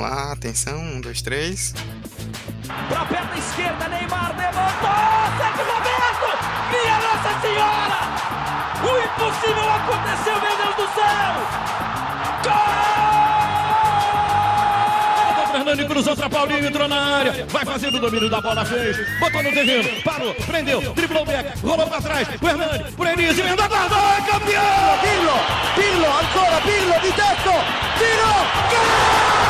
Vamos lá, atenção, um, dois, três. Pra perna esquerda, Neymar levantou! Sérgio Roberto! Minha Nossa Senhora! O impossível aconteceu, meu Deus do céu! Gol! Fernando cruzou pra Paulinho, entrou na área. Vai fazendo o domínio da bola, fez. Botou no terreno, parou, prendeu, driblou o back, rolou pra trás. O Hernani, por Enis, emendou, guardou, é campeão! Pirlo, Pirlo, ancora Pirlo di tetto, tiro, gol!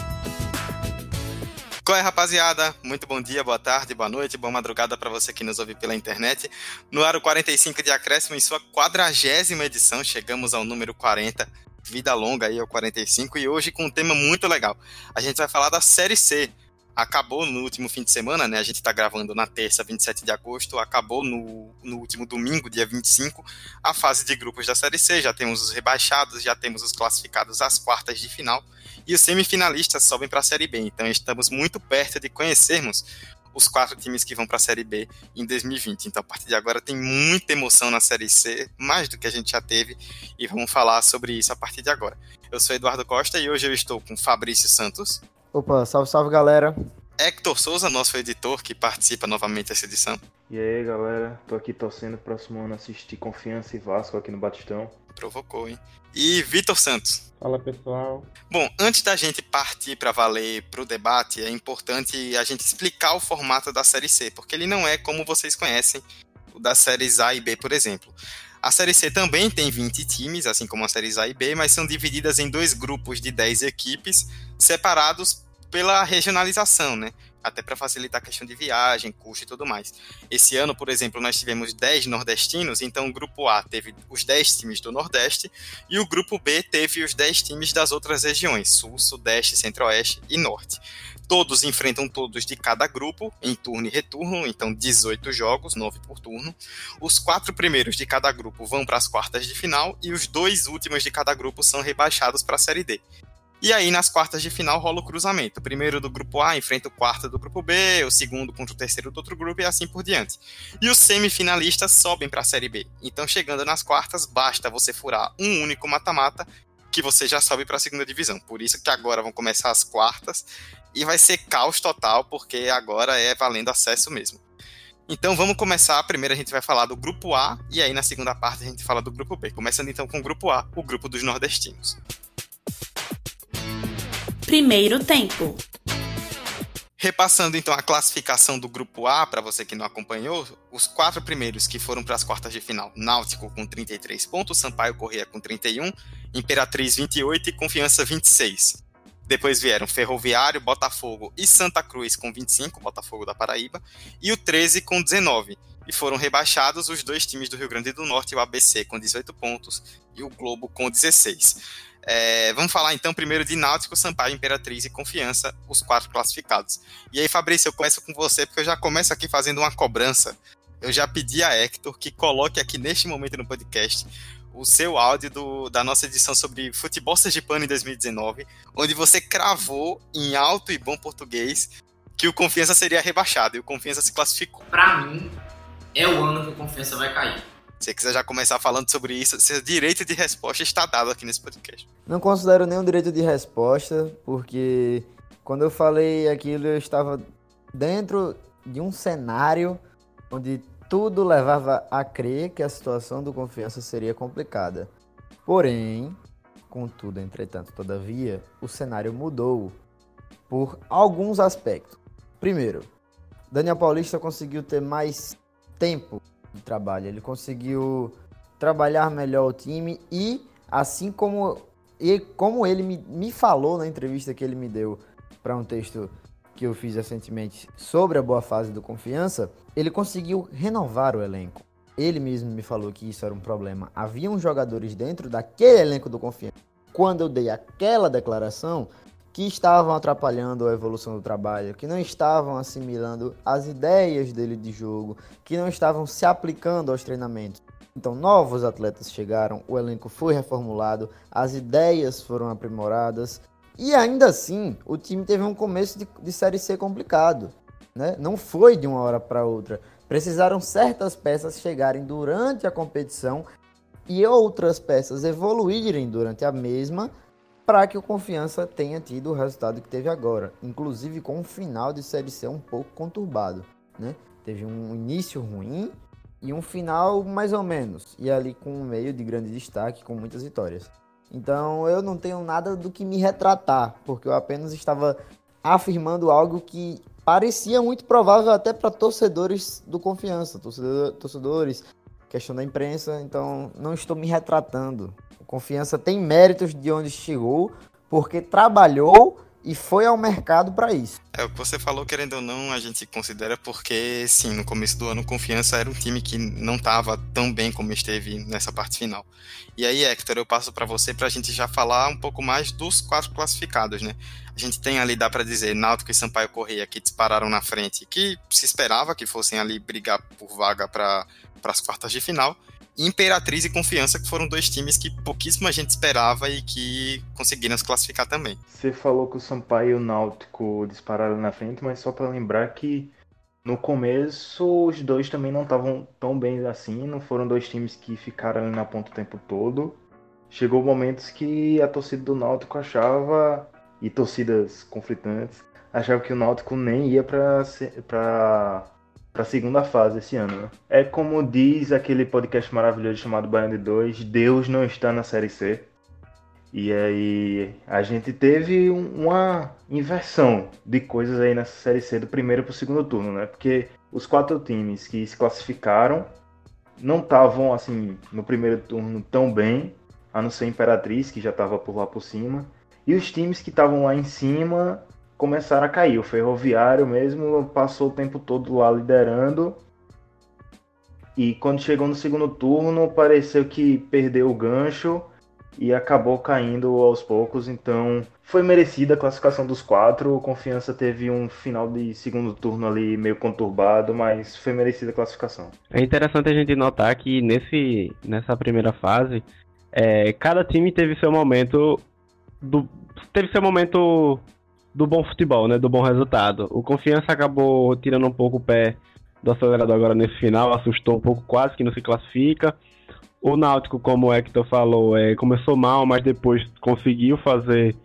Qual é, rapaziada? Muito bom dia, boa tarde, boa noite, boa madrugada para você que nos ouve pela internet. No Aro 45 de Acréscimo, em sua quadragésima edição, chegamos ao número 40. Vida longa aí ao 45 e hoje com um tema muito legal. A gente vai falar da Série C. Acabou no último fim de semana, né? A gente está gravando na terça, 27 de agosto. Acabou no, no último domingo, dia 25, a fase de grupos da Série C. Já temos os rebaixados, já temos os classificados às quartas de final e os semifinalistas sobem para a Série B. Então estamos muito perto de conhecermos os quatro times que vão para a Série B em 2020. Então a partir de agora tem muita emoção na Série C, mais do que a gente já teve, e vamos falar sobre isso a partir de agora. Eu sou Eduardo Costa e hoje eu estou com Fabrício Santos. Opa, salve, salve galera. Hector Souza, nosso editor, que participa novamente dessa edição. E aí, galera, tô aqui torcendo próximo ano assistir Confiança e Vasco aqui no Batistão. Provocou, hein? E Vitor Santos. Fala, pessoal. Bom, antes da gente partir para valer para o debate, é importante a gente explicar o formato da Série C, porque ele não é como vocês conhecem o das séries A e B, por exemplo. A Série C também tem 20 times, assim como as séries A e B, mas são divididas em dois grupos de 10 equipes, separados pela regionalização, né? Até para facilitar a questão de viagem, custo e tudo mais. Esse ano, por exemplo, nós tivemos 10 nordestinos, então o grupo A teve os 10 times do Nordeste e o grupo B teve os 10 times das outras regiões, Sul, Sudeste, Centro-Oeste e Norte. Todos enfrentam todos de cada grupo, em turno e retorno, então 18 jogos, 9 por turno. Os quatro primeiros de cada grupo vão para as quartas de final e os dois últimos de cada grupo são rebaixados para a Série D. E aí, nas quartas de final, rola o cruzamento. O primeiro do grupo A enfrenta o quarto do grupo B, o segundo contra o terceiro do outro grupo e assim por diante. E os semifinalistas sobem para a Série B. Então, chegando nas quartas, basta você furar um único mata-mata que você já sobe para a segunda divisão. Por isso que agora vão começar as quartas e vai ser caos total, porque agora é valendo acesso mesmo. Então vamos começar. Primeiro a gente vai falar do grupo A e aí na segunda parte a gente fala do grupo B. Começando então com o grupo A, o grupo dos nordestinos. Primeiro tempo. Repassando então a classificação do grupo A, para você que não acompanhou, os quatro primeiros que foram para as quartas de final: Náutico com 33 pontos, Sampaio Corrêa com 31, Imperatriz 28 e Confiança 26. Depois vieram Ferroviário, Botafogo e Santa Cruz com 25, Botafogo da Paraíba, e o 13 com 19. E foram rebaixados os dois times do Rio Grande do Norte, o ABC com 18 pontos e o Globo com 16. É, vamos falar então primeiro de Náutico, Sampaio, Imperatriz e Confiança, os quatro classificados. E aí, Fabrício, eu começo com você, porque eu já começo aqui fazendo uma cobrança. Eu já pedi a Hector que coloque aqui neste momento no podcast o seu áudio do, da nossa edição sobre futebol sergipano em 2019, onde você cravou em alto e bom português que o Confiança seria rebaixado e o Confiança se classificou. Para mim, é o ano que o Confiança vai cair. Se você quiser já começar falando sobre isso, seu direito de resposta está dado aqui nesse podcast. Não considero nenhum direito de resposta, porque quando eu falei aquilo, eu estava dentro de um cenário onde tudo levava a crer que a situação do confiança seria complicada. Porém, contudo, entretanto, todavia, o cenário mudou por alguns aspectos. Primeiro, Daniel Paulista conseguiu ter mais tempo de trabalho. Ele conseguiu trabalhar melhor o time e, assim como, e como ele me, me falou na entrevista que ele me deu para um texto que eu fiz recentemente sobre a boa fase do Confiança, ele conseguiu renovar o elenco. Ele mesmo me falou que isso era um problema. Havia jogadores dentro daquele elenco do Confiança. Quando eu dei aquela declaração, que estavam atrapalhando a evolução do trabalho, que não estavam assimilando as ideias dele de jogo, que não estavam se aplicando aos treinamentos. Então, novos atletas chegaram, o elenco foi reformulado, as ideias foram aprimoradas e ainda assim o time teve um começo de, de Série C complicado. Né? Não foi de uma hora para outra. Precisaram certas peças chegarem durante a competição e outras peças evoluírem durante a mesma para que o Confiança tenha tido o resultado que teve agora, inclusive com um final de Série C um pouco conturbado, né? Teve um início ruim e um final mais ou menos, e ali com um meio de grande destaque, com muitas vitórias. Então eu não tenho nada do que me retratar, porque eu apenas estava afirmando algo que parecia muito provável até para torcedores do Confiança, torcedor, torcedores, questão da imprensa, então não estou me retratando. Confiança tem méritos de onde chegou, porque trabalhou e foi ao mercado para isso. É o que você falou, querendo ou não, a gente considera porque, sim, no começo do ano, Confiança era um time que não estava tão bem como esteve nessa parte final. E aí, Hector, eu passo para você para a gente já falar um pouco mais dos quatro classificados, né? A gente tem ali, dá para dizer, Náutico e Sampaio Correia que dispararam na frente, que se esperava que fossem ali brigar por vaga para as quartas de final. Imperatriz e Confiança, que foram dois times que pouquíssima gente esperava e que conseguiram se classificar também. Você falou que o Sampaio e o Náutico dispararam na frente, mas só para lembrar que no começo os dois também não estavam tão bem assim, não foram dois times que ficaram ali na ponta o tempo todo. Chegou momentos que a torcida do Náutico achava, e torcidas conflitantes, achavam que o Náutico nem ia para para a segunda fase esse ano. Né? É como diz aquele podcast maravilhoso chamado Baiano de 2, Deus não está na Série C. E aí a gente teve uma inversão de coisas aí nessa Série C do primeiro para o segundo turno, né? Porque os quatro times que se classificaram não estavam assim no primeiro turno tão bem, a não ser Imperatriz que já estava por lá por cima, e os times que estavam lá em cima começaram a cair. O Ferroviário mesmo passou o tempo todo lá liderando. E quando chegou no segundo turno, pareceu que perdeu o gancho e acabou caindo aos poucos. Então foi merecida a classificação dos quatro. O Confiança teve um final de segundo turno ali meio conturbado, mas foi merecida a classificação. É interessante a gente notar que nesse, nessa primeira fase, é, cada time teve seu momento do, teve seu momento do bom futebol, né? Do bom resultado. O Confiança acabou tirando um pouco o pé do acelerador agora nesse final, assustou um pouco, quase que não se classifica. O Náutico, como o Hector falou, é, começou mal, mas depois conseguiu fazer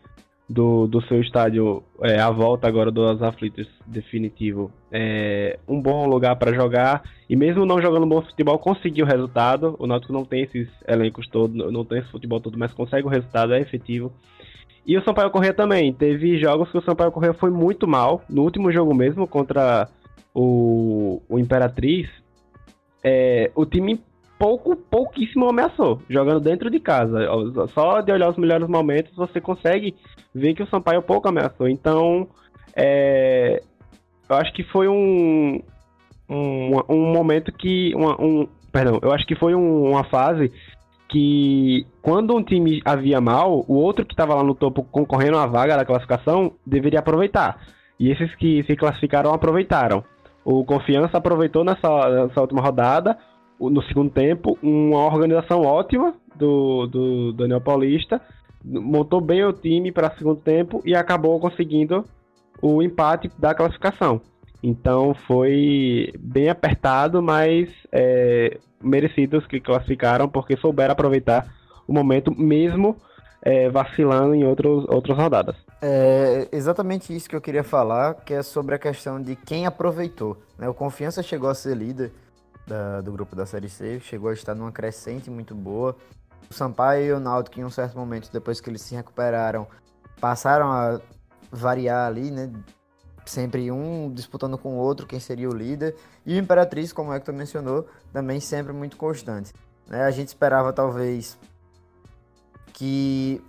do, do seu estádio é, a volta agora dos aflitos definitivo é, um bom lugar para jogar e mesmo não jogando bom futebol conseguiu o resultado o Náutico não tem esses elencos todos não tem esse futebol todo mas consegue o resultado é efetivo e o Sampaio Corrêa também. Teve jogos que o Sampaio Corrêa foi muito mal. No último jogo mesmo, contra o, o Imperatriz, é, o time pouco, pouquíssimo ameaçou, jogando dentro de casa. Só de olhar os melhores momentos, você consegue ver que o Sampaio pouco ameaçou. Então, é, eu acho que foi um, um, um momento que. Um, perdão, eu acho que foi um, uma fase que quando um time havia mal, o outro que estava lá no topo concorrendo à vaga da classificação deveria aproveitar. E esses que se classificaram aproveitaram. O Confiança aproveitou nessa, nessa última rodada, no segundo tempo, uma organização ótima do, do Daniel Paulista, montou bem o time para o segundo tempo e acabou conseguindo o empate da classificação. Então foi bem apertado, mas é, merecidos que classificaram porque souberam aproveitar o momento mesmo é, vacilando em outros, outras rodadas. É exatamente isso que eu queria falar, que é sobre a questão de quem aproveitou. Né? O Confiança chegou a ser líder da, do grupo da Série C, chegou a estar numa crescente muito boa. O Sampaio e o Náutico, em um certo momento, depois que eles se recuperaram, passaram a variar ali, né? Sempre um disputando com o outro quem seria o líder. E o Imperatriz, como o Hector mencionou, também sempre muito constante. Né? A gente esperava talvez que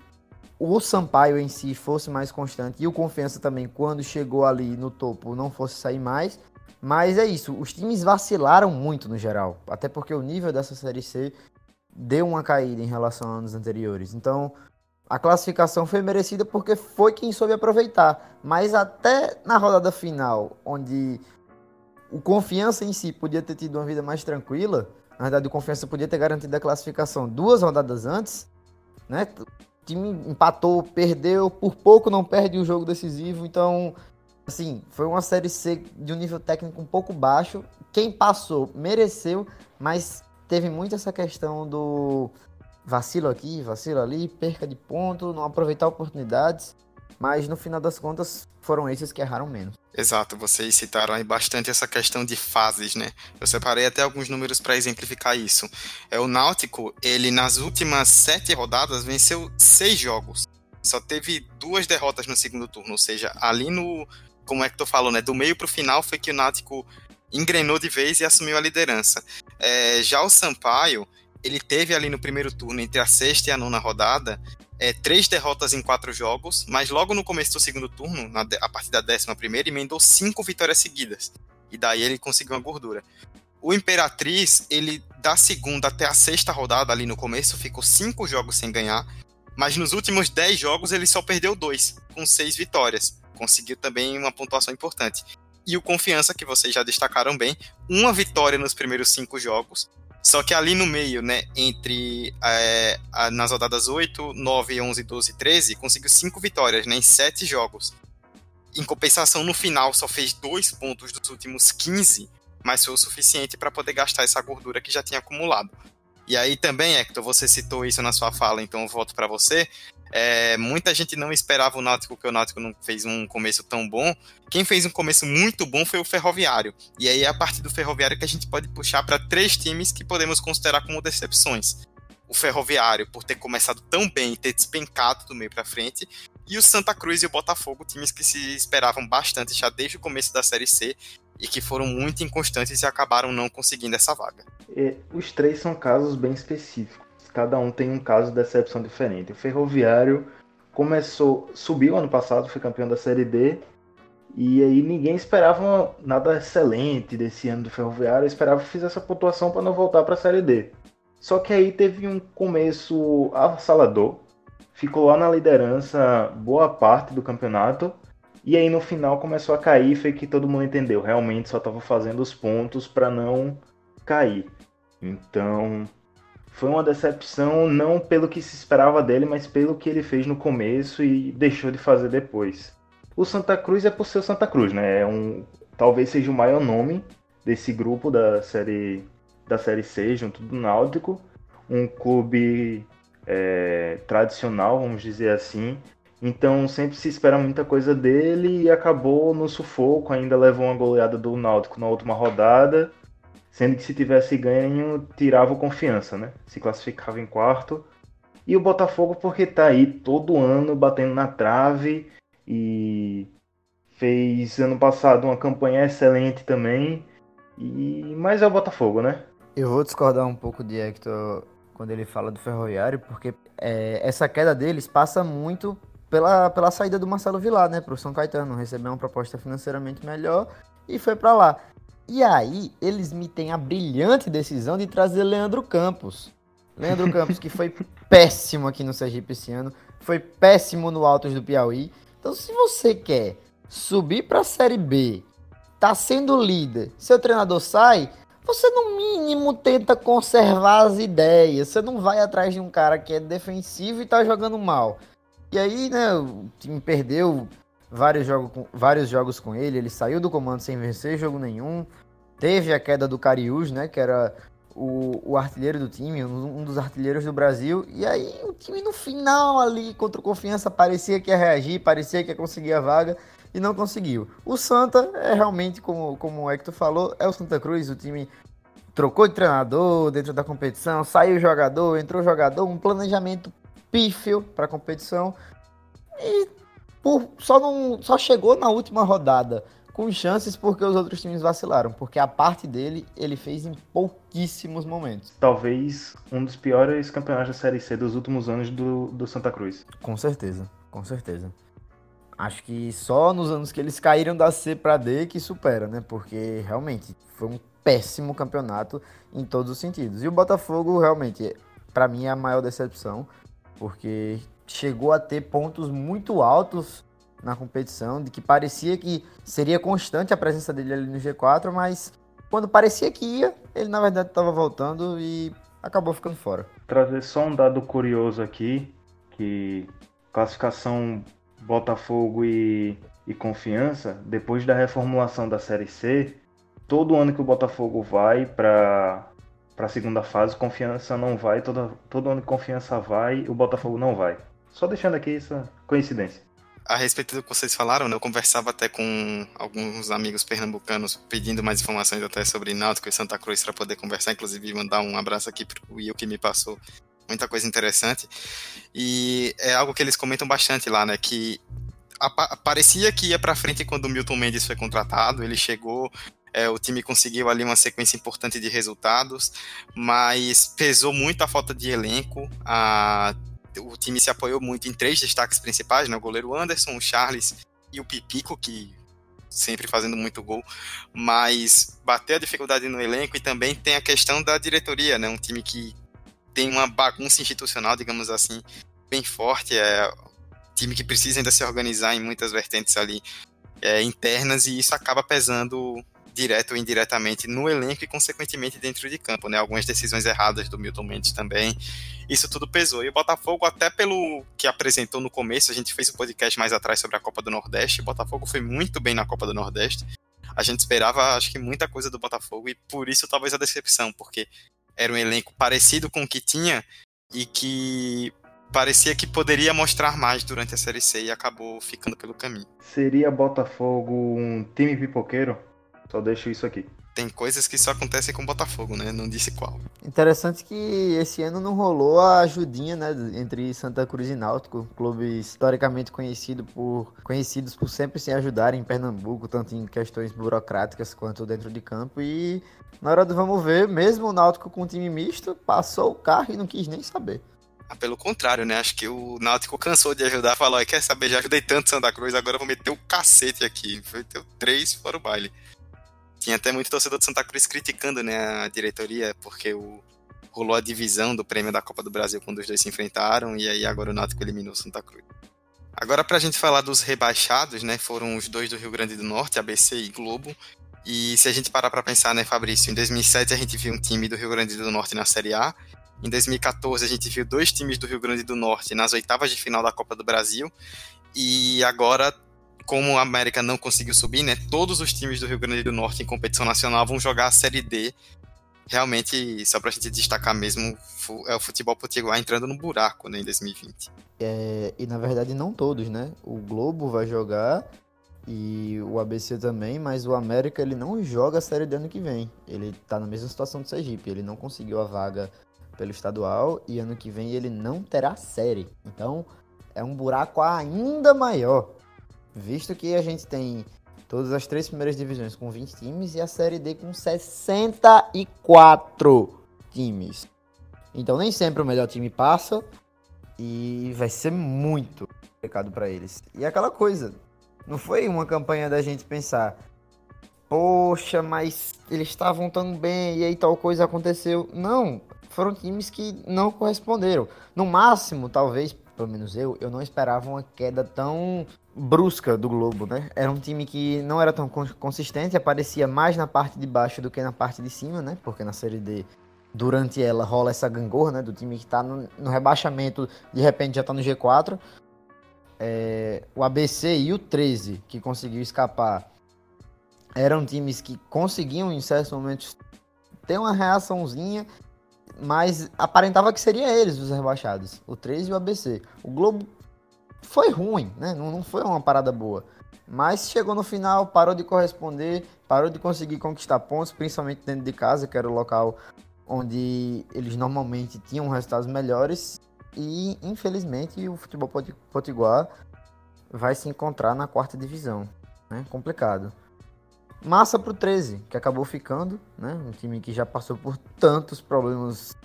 o Sampaio em si fosse mais constante e o Confiança também, quando chegou ali no topo, não fosse sair mais. Mas é isso, os times vacilaram muito no geral, até porque o nível dessa Série C deu uma caída em relação a anos anteriores. Então, a classificação foi merecida porque foi quem soube aproveitar. Mas até na rodada final, onde o confiança em si podia ter tido uma vida mais tranquila, Na verdade, o Confiança podia ter garantido a classificação duas rodadas antes, né? O time empatou, perdeu, por pouco não perde o jogo decisivo, então, assim, foi uma Série C de um nível técnico um pouco baixo. Quem passou mereceu, mas teve muito essa questão do vacilo aqui, vacilo ali, perca de ponto, não aproveitar oportunidades. Mas no final das contas, foram esses que erraram menos. Exato, vocês citaram aí bastante essa questão de fases, né? Eu separei até alguns números para exemplificar isso. É o Náutico, ele nas últimas sete rodadas venceu seis jogos. Só teve duas derrotas no segundo turno, ou seja, ali no, como é que tu falou, né? Do meio para o final foi que o Náutico engrenou de vez e assumiu a liderança. É, já o Sampaio, ele teve ali no primeiro turno, entre a sexta e a nona rodada, é, três derrotas em quatro jogos, mas logo no começo do segundo turno, na, a partir da décima primeira, emendou cinco vitórias seguidas. E daí ele conseguiu uma gordura. O Imperatriz, ele da segunda até a sexta rodada, ali no começo, ficou cinco jogos sem ganhar, mas nos últimos dez jogos ele só perdeu dois, com seis vitórias. Conseguiu também uma pontuação importante. E o Confiança, que vocês já destacaram bem, uma vitória nos primeiros cinco jogos, só que ali no meio, né, entre é, nas rodadas 8, 9, 11, 12 e 13, conseguiu 5 vitórias né, em 7 jogos. Em compensação, no final, só fez 2 pontos dos últimos 15, mas foi o suficiente para poder gastar essa gordura que já tinha acumulado. E aí também, Hector, você citou isso na sua fala, então eu volto para você. É, muita gente não esperava o Náutico, que o Náutico não fez um começo tão bom. Quem fez um começo muito bom foi o Ferroviário. E aí é a partir do Ferroviário que a gente pode puxar para três times que podemos considerar como decepções. O Ferroviário, por ter começado tão bem e ter despencado do meio para frente, e o Santa Cruz e o Botafogo, times que se esperavam bastante já desde o começo da Série C e que foram muito inconstantes e acabaram não conseguindo essa vaga. E, os três são casos bem específicos cada um tem um caso de decepção diferente. O Ferroviário começou, subiu ano passado, foi campeão da Série D, e aí ninguém esperava nada excelente desse ano do Ferroviário, esperava que fizesse essa pontuação para não voltar para a Série D. Só que aí teve um começo avassalador, ficou lá na liderança boa parte do campeonato, e aí no final começou a cair, foi que todo mundo entendeu, realmente só estava fazendo os pontos para não cair. Então, foi uma decepção não pelo que se esperava dele, mas pelo que ele fez no começo e deixou de fazer depois. O Santa Cruz é por ser o Santa Cruz, né? É um, talvez seja o maior nome desse grupo da série da série C, junto do Náutico, um clube é, tradicional, vamos dizer assim. Então sempre se espera muita coisa dele e acabou no sufoco, ainda levou uma goleada do Náutico na última rodada Sendo que se tivesse ganho, tirava confiança, né? Se classificava em quarto. E o Botafogo, porque tá aí todo ano batendo na trave e fez ano passado uma campanha excelente também. E mas é o Botafogo, né? Eu vou discordar um pouco de Hector quando ele fala do Ferroviário, porque é, essa queda deles passa muito pela, pela saída do Marcelo Vilar, né, pro São Caetano, recebeu uma proposta financeiramente melhor e foi para lá. E aí, eles me têm a brilhante decisão de trazer Leandro Campos. Leandro Campos, que foi péssimo aqui no Sergipe esse ano, foi péssimo no Altos do Piauí. Então, se você quer subir para a Série B, tá sendo líder, seu treinador sai, você no mínimo tenta conservar as ideias. Você não vai atrás de um cara que é defensivo e tá jogando mal. E aí, né, o time perdeu vários, jogo com, vários jogos com ele, ele saiu do comando sem vencer jogo nenhum. Teve a queda do Cariús, né, que era o, o artilheiro do time, um, dos artilheiros do Brasil. E aí o time no final ali contra o Confiança parecia que ia reagir, parecia que ia conseguir a vaga e não conseguiu. O Santa é realmente, como, como o Hector falou, é o Santa Cruz, o time trocou de treinador dentro da competição, saiu jogador, entrou jogador, um planejamento pífio para a competição. E por, só, não, só chegou na última rodada com chances porque os outros times vacilaram, porque a parte dele ele fez em pouquíssimos momentos. Talvez um dos piores campeonatos da Série C dos últimos anos do, do Santa Cruz. Com certeza, com certeza. Acho que só nos anos que eles caíram da C para D que supera, né? Porque realmente foi um péssimo campeonato em todos os sentidos. E o Botafogo realmente, para mim, é a maior decepção, porque chegou a ter pontos muito altos na competição, de que parecia que seria constante a presença dele ali no G4, mas quando parecia que ia, ele na verdade estava voltando e acabou ficando fora. Trazer só um dado curioso aqui, que classificação Botafogo e, e Confiança, depois da reformulação da Série C, todo ano que o Botafogo vai para para a segunda fase, Confiança não vai, todo, todo ano que Confiança vai, o Botafogo não vai. Só deixando aqui essa coincidência a respeito do que vocês falaram, né, eu conversava até com alguns amigos pernambucanos pedindo mais informações até sobre Náutico e Santa Cruz para poder conversar, inclusive mandar um abraço aqui para o Will que me passou muita coisa interessante. E é algo que eles comentam bastante lá, né, que parecia que ia para frente quando o Milton Mendes foi contratado, ele chegou, é, o time conseguiu ali uma sequência importante de resultados, mas pesou muito a falta de elenco, a o time se apoiou muito em três destaques principais, né? O goleiro Anderson, o Charles e o Pipico, que sempre fazendo muito gol, mas bateu a dificuldade no elenco e também tem a questão da diretoria, né? Um time que tem uma bagunça institucional, digamos assim, bem forte, é um time que precisa ainda se organizar em muitas vertentes ali é, internas e isso acaba pesando direto ou indiretamente no elenco e, consequentemente, dentro de campo, né? Algumas decisões erradas do Milton Mendes também. Isso tudo pesou. E o Botafogo, até pelo que apresentou no começo, a gente fez um podcast mais atrás sobre a Copa do Nordeste. O Botafogo foi muito bem na Copa do Nordeste. A gente esperava, acho que, muita coisa do Botafogo e por isso talvez a decepção, porque era um elenco parecido com o que tinha e que parecia que poderia mostrar mais durante a Série C e acabou ficando pelo caminho. Seria Botafogo um time pipoqueiro? Só deixo isso aqui. Tem coisas que só acontecem com o Botafogo, né? Não disse qual. Interessante que esse ano não rolou a ajudinha, né, entre Santa Cruz e Náutico, clubes historicamente conhecido por, conhecidos por sempre se ajudar em Pernambuco, tanto em questões burocráticas quanto dentro de campo. E na hora do vamos ver, mesmo o Náutico com um time misto, passou o carro e não quis nem saber. Ah, pelo contrário, né? Acho que o Náutico cansou de ajudar, falou: quer saber, já ajudei tanto Santa Cruz, agora vou meter o cacete aqui. Foi ter três fora o baile. Tinha até muito torcedor de Santa Cruz criticando né, a diretoria, porque o, rolou a divisão do prêmio da Copa do Brasil quando os dois se enfrentaram, e aí agora o Náutico eliminou o Santa Cruz. Agora, para a gente falar dos rebaixados, né, foram os dois do Rio Grande do Norte, ABC e Globo. E se a gente parar para pensar, né, Fabrício, em 2007 a gente viu um time do Rio Grande do Norte na Série A. Em 2014 a gente viu dois times do Rio Grande do Norte nas oitavas de final da Copa do Brasil. E agora como a América não conseguiu subir, né, todos os times do Rio Grande do Norte em competição nacional vão jogar a Série D. Realmente, só pra gente destacar mesmo, é o futebol potiguar entrando no buraco, né, em 2020. É, e na verdade não todos, né? O Globo vai jogar e o ABC também, mas o América ele não joga a Série D ano que vem. Ele tá na mesma situação do Sergipe, ele não conseguiu a vaga pelo estadual e ano que vem ele não terá série. Então, é um buraco ainda maior visto que a gente tem todas as três primeiras divisões com 20 times e a Série D com 64 times. Então nem sempre o melhor time passa e vai ser muito complicado para eles. E aquela coisa, não foi uma campanha da gente pensar, poxa, mas eles estavam tão bem e aí tal coisa aconteceu. Não, foram times que não corresponderam. No máximo, talvez, pelo menos eu, eu não esperava uma queda tão brusca do Globo, né? Era um time que não era tão consistente, aparecia mais na parte de baixo do que na parte de cima, né? Porque na Série D, durante ela, rola essa gangorra, né? Do time que tá no, no rebaixamento, de repente já tá no G4. É, o ABC e o 13, que conseguiu escapar, eram times que conseguiam, em certos momentos, ter uma reaçãozinha mas aparentava que seria eles os rebaixados, o 13 e o ABC. O Globo foi ruim, né? Não, não foi uma parada boa. Mas chegou no final, parou de corresponder, parou de conseguir conquistar pontos, principalmente dentro de casa, que era o local onde eles normalmente tinham resultados melhores. E infelizmente o futebol potiguar vai se encontrar na quarta divisão. Né? Complicado. Massa pro 13, que acabou ficando, né? Um time que já passou por tantos problemas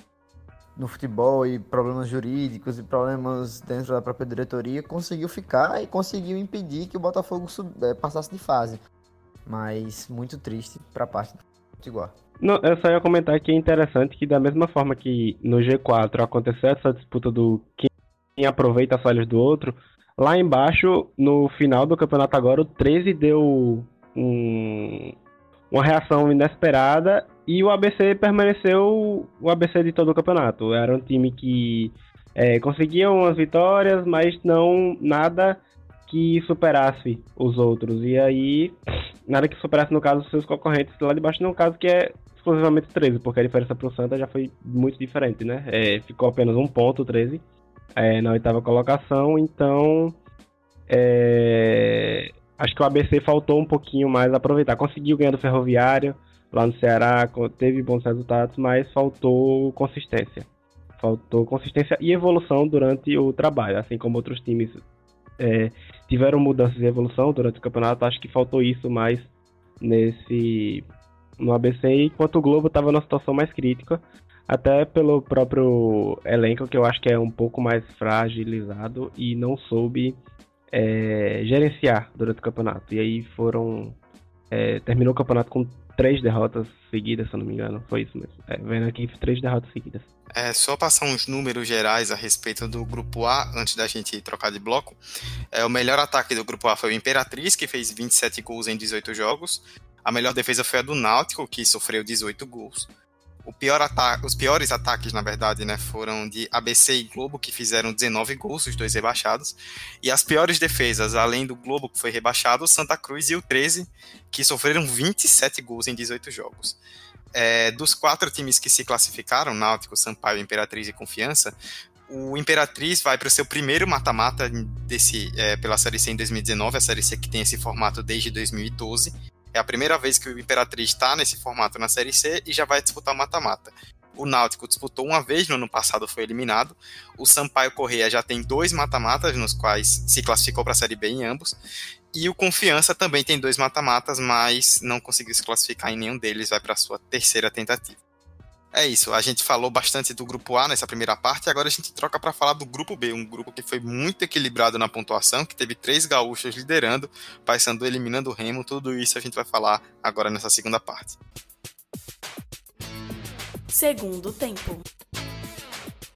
no futebol e problemas jurídicos e problemas dentro da própria diretoria, conseguiu ficar e conseguiu impedir que o Botafogo é, passasse de fase. Mas muito triste para a parte do Potiguar. Não, eu só ia comentar que é interessante que da mesma forma que no G4 aconteceu essa disputa do quem aproveita as falhas do outro, lá embaixo, no final do campeonato agora, o 13 deu um, uma reação inesperada e o ABC permaneceu o ABC de todo o campeonato. Era um time que é, conseguia umas vitórias, mas não nada que superasse os outros. E aí, nada que superasse, no caso, seus concorrentes lá de baixo, no caso que é exclusivamente 13, porque a diferença para o Santa já foi muito diferente, né? É, ficou apenas um ponto, 13, é, na oitava colocação, então é, acho que o ABC faltou um pouquinho mais aproveitar. Conseguiu ganhar do Ferroviário lá no Ceará, teve bons resultados, mas faltou consistência. Faltou consistência e evolução durante o trabalho, assim como outros times é, tiveram mudanças e evolução durante o campeonato, acho que faltou isso mais nesse no ABC, enquanto o Globo estava numa situação mais crítica, até pelo próprio elenco, que eu acho que é um pouco mais fragilizado e não soube é, gerenciar durante o campeonato. E aí foram. É, terminou o campeonato com três derrotas seguidas, se eu não me engano. Foi isso mesmo. É, vendo aqui, três derrotas seguidas. É, só passar uns números gerais a respeito do grupo A, antes da gente trocar de bloco. É, o melhor ataque do grupo A foi o Imperatriz, que fez 27 gols em 18 jogos. A melhor defesa foi a do Náutico, que sofreu 18 gols. Pior os piores ataques, na verdade, né, foram de ABC e Globo, que fizeram 19 gols, os dois rebaixados. E as piores defesas, além do Globo, que foi rebaixado, o Santa Cruz e o 13, que sofreram 27 gols em 18 jogos. É, dos quatro times que se classificaram, Náutico, Sampaio, Imperatriz e Confiança, o Imperatriz vai para o seu primeiro mata-mata desse é, pela Série C em 2019, a Série C que tem esse formato desde 2012. É a primeira vez que o Imperatriz está nesse formato na Série C e já vai disputar mata-mata. O Náutico disputou uma vez no ano passado, foi eliminado. O Sampaio Correia já tem dois mata-matas, nos quais se classificou para a Série B em ambos. E o Confiança também tem dois mata-matas, mas não conseguiu se classificar em nenhum deles, vai para a sua terceira tentativa. É isso, a gente falou bastante do grupo A nessa primeira parte, e agora a gente troca para falar do grupo B, um grupo que foi muito equilibrado na pontuação, que teve três gaúchos liderando, Paysandu eliminando o Remo, tudo isso a gente vai falar agora nessa segunda parte. Segundo tempo.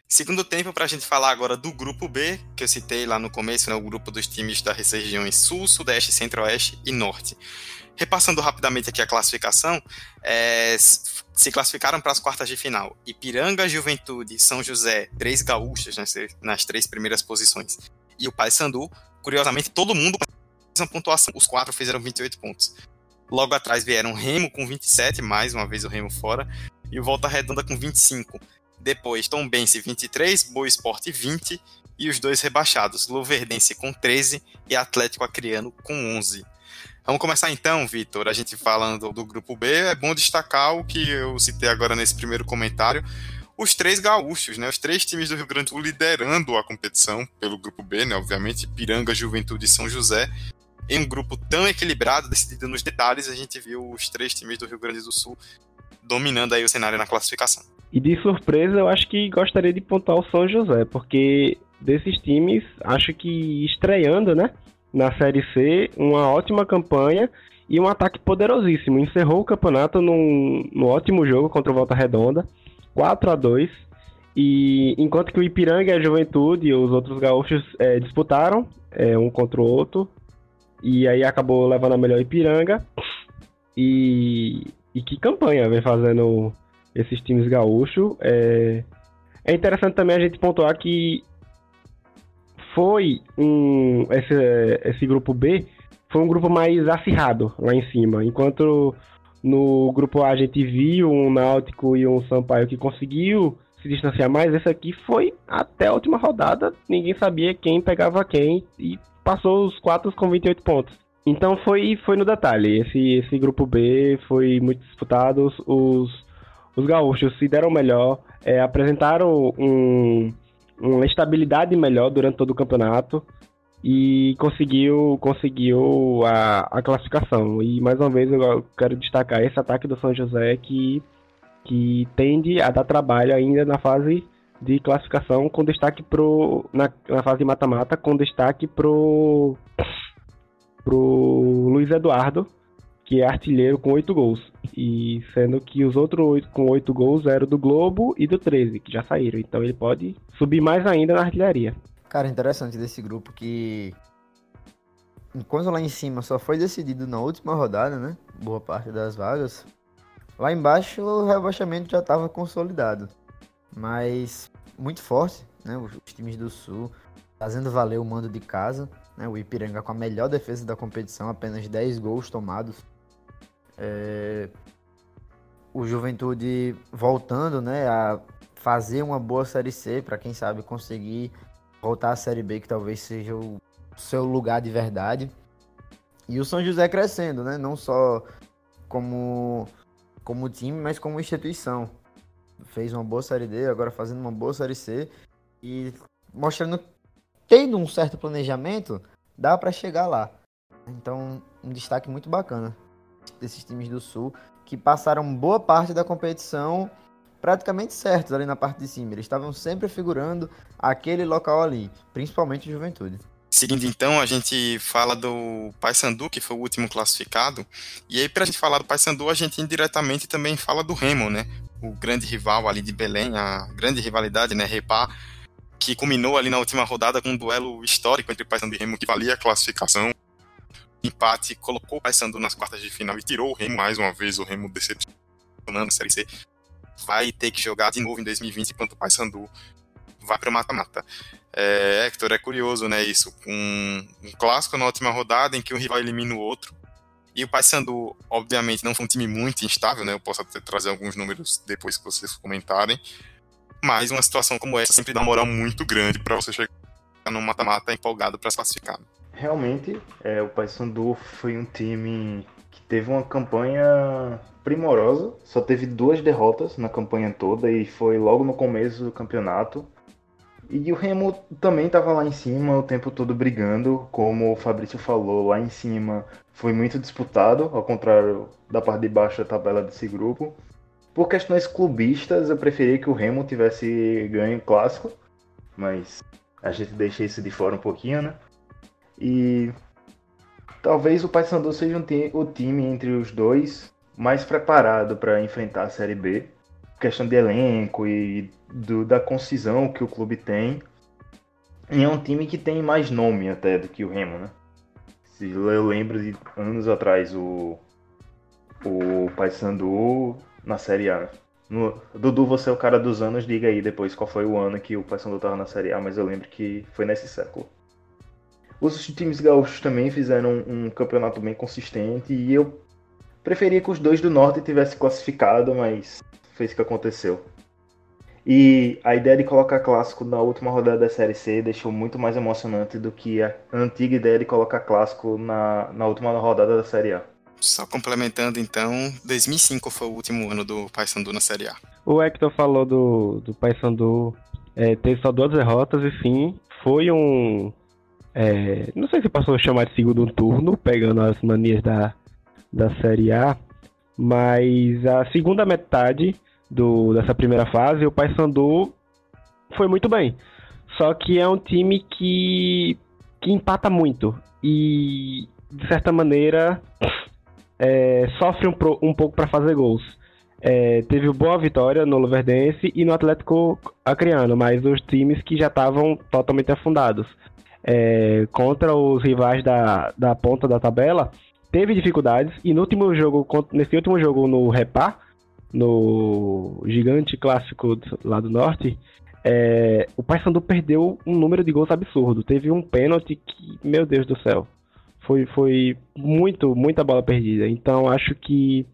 Segundo tempo, para a gente falar agora do grupo B, que eu citei lá no começo, né, o grupo dos times das regiões Sul, Sudeste, Centro-Oeste e Norte. Repassando rapidamente aqui a classificação, é, se classificaram para as quartas de final. Ipiranga, Juventude, São José, três gaúchas nas, nas três primeiras posições. E o Paysandu, curiosamente, todo mundo mesma pontuação. Os quatro fizeram 28 pontos. Logo atrás vieram Remo com 27, mais uma vez o Remo fora, e o Volta Redonda com 25. Depois Tombense 23, Boa Esporte 20 e os dois rebaixados, Luverdense com 13 e Atlético Acreano com 11. Vamos começar então, Vitor. A gente falando do grupo B, é bom destacar o que eu citei agora nesse primeiro comentário. Os três gaúchos, né? Os três times do Rio Grande do Sul liderando a competição pelo grupo B, né? Obviamente, Piranga, Juventude e São José. Em um grupo tão equilibrado, decidido nos detalhes, a gente viu os três times do Rio Grande do Sul dominando aí o cenário na classificação. E de surpresa, eu acho que gostaria de pontuar o São José, porque desses times, acho que estreando, né? Na Série C, uma ótima campanha e um ataque poderosíssimo. Encerrou o campeonato num, num ótimo jogo contra o Volta Redonda, 4 a 2 e enquanto que o Ipiranga e a Juventude e os outros gaúchos é, disputaram é, um contra o outro, e aí acabou levando a melhor Ipiranga. E, e que campanha vem fazendo esses times gaúchos. É, é interessante também a gente pontuar que foi um esse, esse grupo B foi um grupo mais acirrado lá em cima, enquanto no grupo A a gente viu um Náutico e um Sampaio que conseguiu se distanciar mais, esse aqui foi até a última rodada, ninguém sabia quem pegava quem e passou os quatro com 28 pontos. Então foi, foi no detalhe, esse, esse grupo B foi muito disputado, os, os gaúchos se deram melhor, é, apresentaram um, uma estabilidade melhor durante todo o campeonato e conseguiu conseguiu a, a classificação. E mais uma vez eu quero destacar esse ataque do São José que, que tende a dar trabalho ainda na fase de classificação com destaque pro na, na fase de mata-mata com destaque pro pro Luiz Eduardo que é artilheiro com 8 gols. E sendo que os outros 8 com 8 gols eram do Globo e do 13, que já saíram. Então ele pode subir mais ainda na artilharia. Cara, interessante desse grupo que enquanto lá em cima só foi decidido na última rodada, né? Boa parte das vagas. Lá embaixo o rebaixamento já estava consolidado. Mas muito forte, né? Os times do Sul fazendo valer o mando de casa. Né? O Ipiranga com a melhor defesa da competição, apenas 10 gols tomados. É... O Juventude voltando né, a fazer uma boa Série C, para quem sabe conseguir voltar à Série B, que talvez seja o seu lugar de verdade. E o São José crescendo, né? Não só como, como time, mas como instituição. Fez uma boa Série D, agora fazendo uma boa Série C. E mostrando, tendo um certo planejamento, dá para chegar lá. Então, um destaque muito bacana desses times do Sul, que passaram boa parte da competição praticamente certos ali na parte de cima. Eles estavam sempre figurando aquele local ali, principalmente Juventude. Seguindo então, a gente fala do Paysandu, que foi o último classificado. E aí, para a gente falar do Paysandu, a gente indiretamente também fala do Remo, né? O grande rival ali de Belém, a grande rivalidade, né? Repá, que culminou ali na última rodada com um duelo histórico entre Paysandu e Remo, que valia a classificação. Empate colocou o Paysandu nas quartas de final e tirou o Remo mais uma vez, o Remo decepcionando a Série C. Vai ter que jogar de novo em 2020 enquanto o Paysandu vai para o mata-mata. É, Hector, é curioso, né, isso. Um, um clássico na última rodada em que um rival elimina o outro. E o Paysandu, obviamente, não foi um time muito instável, né? Eu posso até trazer alguns números depois que vocês comentarem. Mas uma situação como essa sempre dá uma moral muito grande para você chegar no mata-mata empolgado para se classificar. Realmente, é, o Paysandu foi um time que teve uma campanha primorosa, só teve duas derrotas na campanha toda e foi logo no começo do campeonato. E o Remo também estava lá em cima o tempo todo brigando, como o Fabrício falou, lá em cima foi muito disputado, ao contrário da parte de baixo da tabela desse grupo. Por questões clubistas, eu preferia que o Remo tivesse ganho clássico, mas a gente deixa isso de fora um pouquinho, né? E talvez o Paysandu seja um o time entre os dois mais preparado para enfrentar a Série B questão de elenco e do, da concisão que o clube tem. E é um time que tem mais nome até do que o Remo, né? Se eu lembro de anos atrás o o Paysandu na Série A. No, Dudu, você é o cara dos anos, diga aí depois qual foi o ano que o Paysandu estava na Série A, mas eu lembro que foi nesse século. Os times gaúchos também fizeram um, um campeonato bem consistente e eu preferia que os dois do Norte tivessem classificado, mas foi isso que aconteceu. E a ideia de colocar clássico na última rodada da Série C deixou muito mais emocionante do que a antiga ideia de colocar clássico na, na última rodada da Série A. Só complementando então, 2005 foi o último ano do Paysandu na Série A. O Hector falou do, do Paysandu é, ter só duas derrotas e sim, foi um... É, não sei se passou a chamar de segundo turno, pegando as manias da, da Série A, mas a segunda metade do, dessa primeira fase, o Paysandu foi muito bem. Só que é um time que, que empata muito e, de certa maneira, é, sofre um, pro, um pouco para fazer gols. É, teve boa vitória no Luverdense e no Atlético Acreano, mas os times que já estavam totalmente afundados. É, contra os rivais da, da ponta da tabela, teve dificuldades e no último jogo, nesse último jogo no Repá, no gigante clássico lá do norte, é, o Paysandu perdeu um número de gols absurdo. Teve um pênalti que, meu Deus do céu, foi, foi muito, muita bola perdida. Então acho que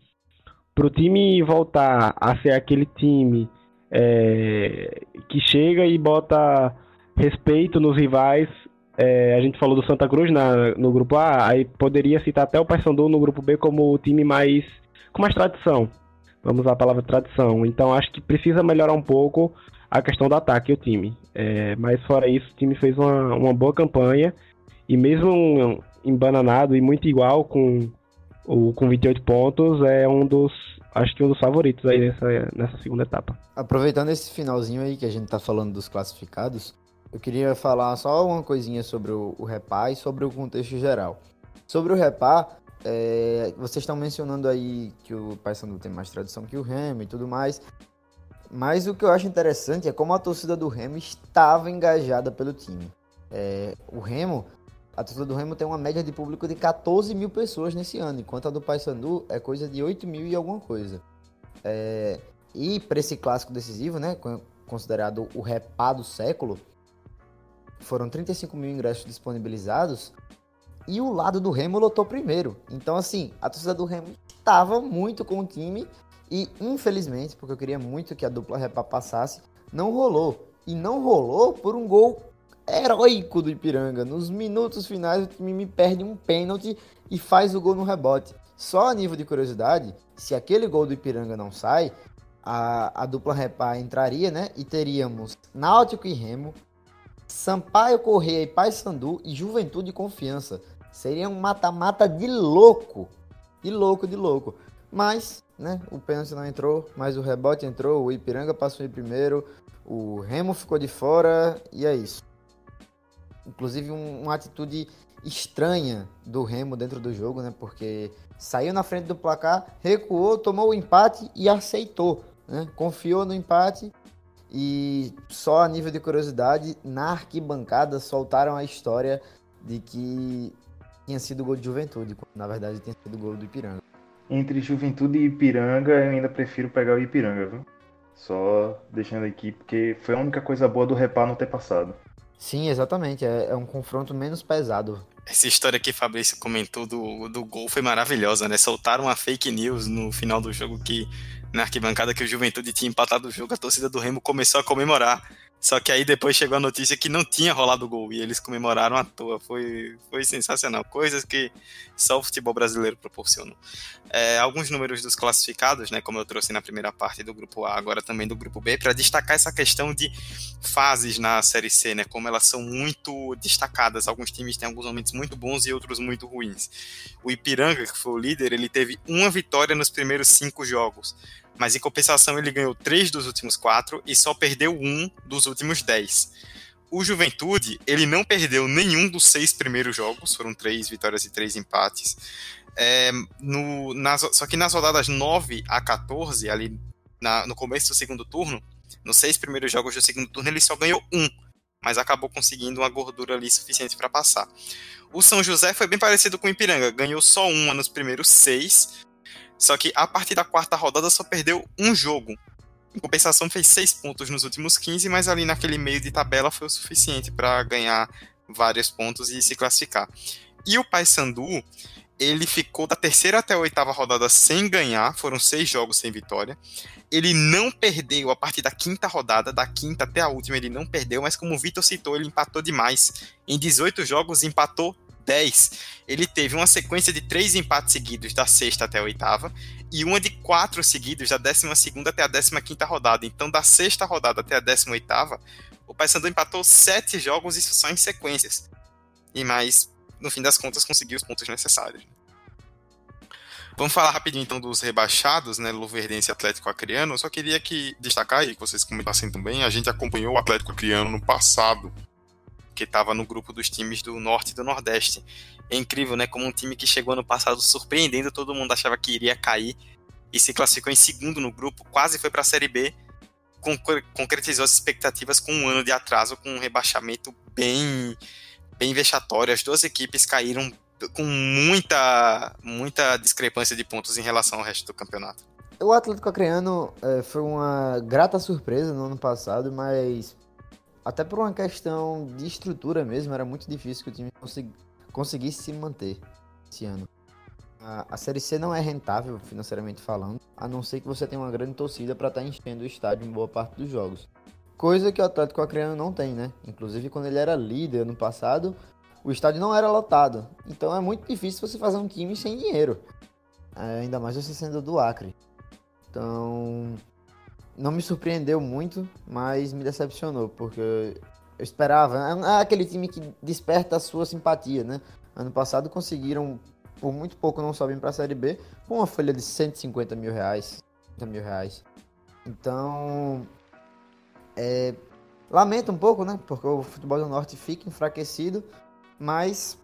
para o time voltar a ser aquele time é, que chega e bota respeito nos rivais, é, a gente falou do Santa Cruz na, no grupo A, aí poderia citar até o Paysandu no grupo B como o time mais com mais tradição vamos usar a palavra tradição. Então acho que precisa melhorar um pouco a questão do ataque o time. É, mas fora isso, o time fez uma, uma boa campanha e mesmo embananado e muito igual com o com 28 pontos, é um dos acho que um dos favoritos aí nessa, nessa segunda etapa. Aproveitando esse finalzinho aí que a gente tá falando dos classificados, eu queria falar só uma coisinha sobre o, o Repá e sobre o contexto geral. Sobre o Repá, é, vocês estão mencionando aí que o Paysandu tem mais tradição que o Remo e tudo mais. Mas o que eu acho interessante é como a torcida do Remo estava engajada pelo time. É, o Remo a torcida do Remo tem uma média de público de 14 mil pessoas nesse ano, enquanto a do Paysandu é coisa de 8 mil e alguma coisa. É, e para esse clássico decisivo, né, considerado o repá do século, foram 35 mil ingressos disponibilizados e o lado do Remo lotou primeiro. Então, assim, a torcida do Remo estava muito com o time e, infelizmente, porque eu queria muito que a dupla repá passasse, não rolou. E não rolou por um gol heróico do Ipiranga. Nos minutos finais, o time me perde um pênalti e faz o gol no rebote. Só a nível de curiosidade, se aquele gol do Ipiranga não sai, a, a dupla repá entraria, né? E teríamos Náutico e Remo, Sampaio Correia e Paysandu e Juventude e Confiança. Seria um mata-mata de louco. De louco, de louco. Mas, né, o pênalti não entrou, mas o rebote entrou, o Ipiranga passou em primeiro, o Remo ficou de fora e é isso. Inclusive um, uma atitude estranha do Remo dentro do jogo, né? Porque saiu na frente do placar, recuou, tomou o empate e aceitou, né? Confiou no empate e só a nível de curiosidade, na arquibancada soltaram a história de que tinha sido gol de Juventude, quando na verdade tinha sido gol do Ipiranga. Entre Juventude e Ipiranga, eu ainda prefiro pegar o Ipiranga, viu? Só deixando aqui, porque foi a única coisa boa do Repá não ter passado. Sim, exatamente. É, é um confronto menos pesado. Essa história que Fabrício comentou do, do gol foi maravilhosa, né? Soltaram uma fake news no final do jogo que, na arquibancada, que o Juventude tinha empatado o jogo, a torcida do Remo começou a comemorar. Só que aí depois chegou a notícia que não tinha rolado gol e eles comemoraram à toa. Foi, foi sensacional. Coisas que só o futebol brasileiro proporciona. É, alguns números dos classificados, né, como eu trouxe na primeira parte do grupo A, agora também do grupo B, para destacar essa questão de fases na Série C, né, como elas são muito destacadas. Alguns times têm alguns momentos muito bons e outros muito ruins. O Ipiranga, que foi o líder, ele teve uma vitória nos primeiros cinco jogos mas em compensação ele ganhou três dos últimos quatro e só perdeu um dos últimos dez. O Juventude, ele não perdeu nenhum dos seis primeiros jogos, foram três vitórias e três empates. É, no, só que nas rodadas 9 a 14, ali na, no começo do segundo turno, nos seis primeiros jogos do segundo turno, ele só ganhou um, mas acabou conseguindo uma gordura ali suficiente para passar. O São José foi bem parecido com o Ipiranga, ganhou só uma nos primeiros seis, só que a partir da quarta rodada só perdeu um jogo. Em compensação, fez seis pontos nos últimos 15, mas ali naquele meio de tabela foi o suficiente para ganhar vários pontos e se classificar. E o Paysandu, ele ficou da terceira até a oitava rodada sem ganhar, foram seis jogos sem vitória. Ele não perdeu a partir da quinta rodada, da quinta até a última ele não perdeu, mas como o Vitor citou, ele empatou demais. Em 18 jogos, empatou 10, ele teve uma sequência de três empates seguidos da sexta até a oitava e uma de quatro seguidos da décima segunda até a décima quinta rodada. Então, da sexta rodada até a décima oitava, o Paysandu empatou sete jogos isso só em sequências. E mais, no fim das contas, conseguiu os pontos necessários. Vamos falar rapidinho então dos rebaixados, né? Luverdense e Atlético Acreano. Eu só queria que destacar aí que vocês comentassem também. A gente acompanhou o Atlético Acreano no passado que estava no grupo dos times do Norte e do Nordeste. É incrível, né? Como um time que chegou ano passado surpreendendo, todo mundo achava que iria cair e se classificou em segundo no grupo, quase foi para a Série B, concretizou as expectativas com um ano de atraso, com um rebaixamento bem, bem vexatório. As duas equipes caíram com muita, muita discrepância de pontos em relação ao resto do campeonato. O Atlético Acreano é, foi uma grata surpresa no ano passado, mas até por uma questão de estrutura mesmo, era muito difícil que o time consegui, conseguisse se manter esse ano. A, a Série C não é rentável, financeiramente falando, a não ser que você tenha uma grande torcida para estar tá enchendo o estádio em boa parte dos jogos. Coisa que o Atlético Acreano não tem, né? Inclusive, quando ele era líder no passado, o estádio não era lotado. Então é muito difícil você fazer um time sem dinheiro. É, ainda mais você sendo do Acre. Então, não me surpreendeu muito, mas me decepcionou, porque eu esperava. É aquele time que desperta a sua simpatia, né? Ano passado conseguiram, por muito pouco, não sobem para a Série B, com uma folha de 150 mil reais. 50 mil reais. Então, é, lamento um pouco, né? Porque o futebol do Norte fica enfraquecido, mas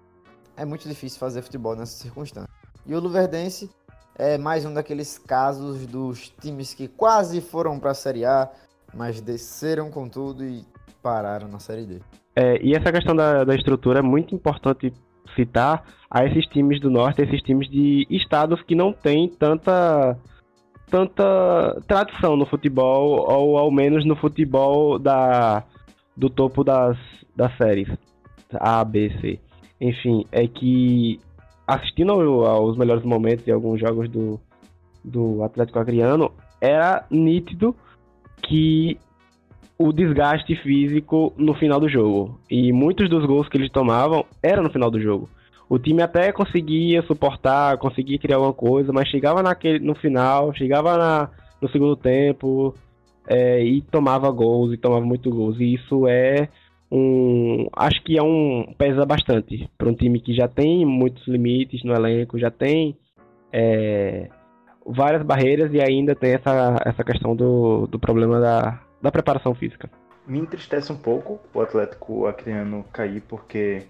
é muito difícil fazer futebol nessa circunstância. E o Luverdense é mais um daqueles casos dos times que quase foram para a Série A, mas desceram com tudo e pararam na Série D. É, e essa questão da, da estrutura é muito importante citar a esses times do norte, a esses times de estados que não têm tanta tanta tradição no futebol ou ao menos no futebol da do topo das das séries A, B, C. Enfim, é que assistindo aos melhores momentos de alguns jogos do do Atlético Acreano, era nítido que o desgaste físico no final do jogo. E muitos dos gols que eles tomavam eram no final do jogo. O time até conseguia suportar, conseguia criar alguma coisa, mas chegava naquele, no final, chegava na, no segundo tempo é, e tomava gols, e tomava muito gols. E isso é um. Acho que é um. pesa bastante para um time que já tem muitos limites no elenco, já tem é, várias barreiras e ainda tem essa, essa questão do, do problema da, da preparação física. Me entristece um pouco o Atlético Acreano cair, porque